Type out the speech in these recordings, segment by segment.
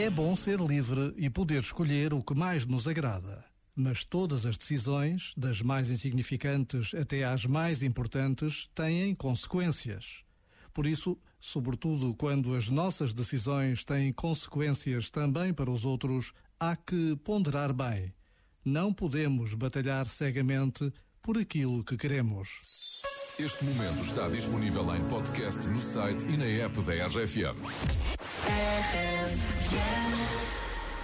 É bom ser livre e poder escolher o que mais nos agrada. Mas todas as decisões, das mais insignificantes até às mais importantes, têm consequências. Por isso, sobretudo quando as nossas decisões têm consequências também para os outros, há que ponderar bem. Não podemos batalhar cegamente por aquilo que queremos. Este momento está disponível em podcast no site e na app da RFM.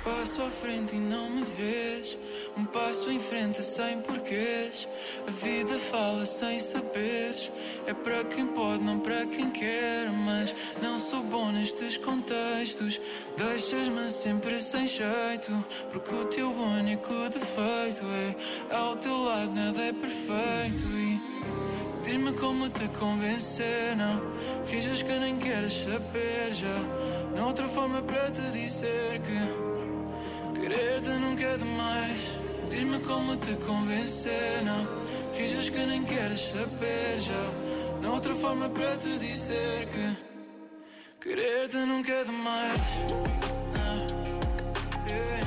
Passo à frente e não me vês. Um passo em frente sem porquês. A vida fala sem saberes. É para quem pode, não para quem quer. Mas não sou bom nestes contextos. Deixas-me sempre sem jeito. Porque o teu único defeito é ao teu lado nada é perfeito. Diz-me como te convencer. Não finges que nem queres saber já. Não outra forma para te dizer que. Querer-te nunca é demais. Diz-me como te convencer, não. Finges que nem queres saber já. Não outra forma para te dizer que. Querer-te nunca é demais. Não. Yeah.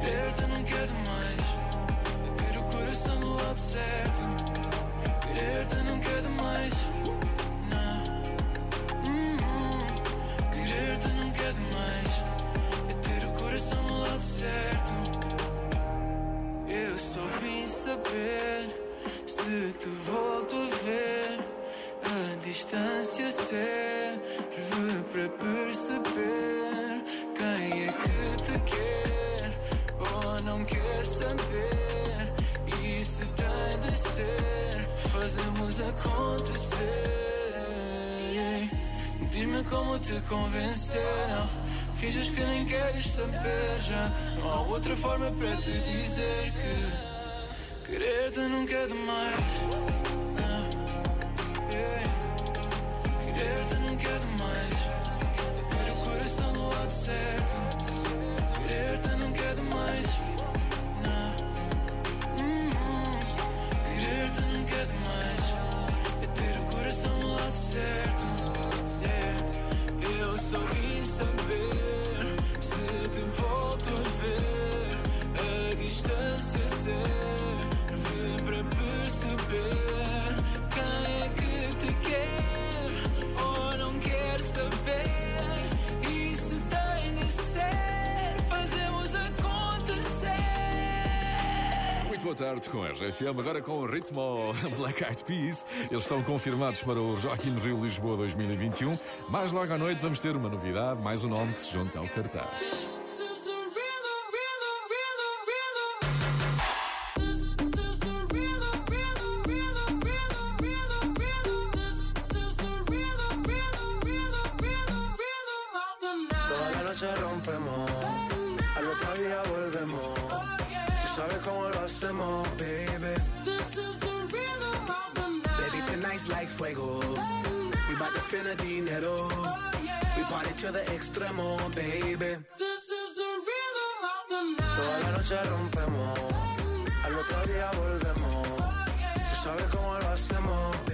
Querer-te nunca é demais. Ver. A distância serve para perceber quem é que te quer ou não quer saber. E se tem de ser, fazemos acontecer. Diz-me como te convencer, não Finges que nem queres saber já Não há outra forma para te dizer que Querer-te nunca é demais certo Querer-te nunca é demais Querer-te nunca é demais É ter o coração do lado certo. Boa tarde com a RFM, agora com o ritmo Black Eyed Peas. Eles estão confirmados para o in Rio Lisboa 2021. Mais logo à noite vamos ter uma novidade, mais um nome que se junta ao cartaz. Rompemos, al otro día volvemos. Sabes cómo lo hacemos, baby. This is the rhythm of the night. Baby, tonight's like fuego. Oh. We to spend a dinero. Oh, yeah. We party to the extremo, baby. This is the rhythm of the night. Toda la noche rompemos. Oh. Al otro día volvemos. Oh, yeah. Tú sabes cómo lo hacemos, baby.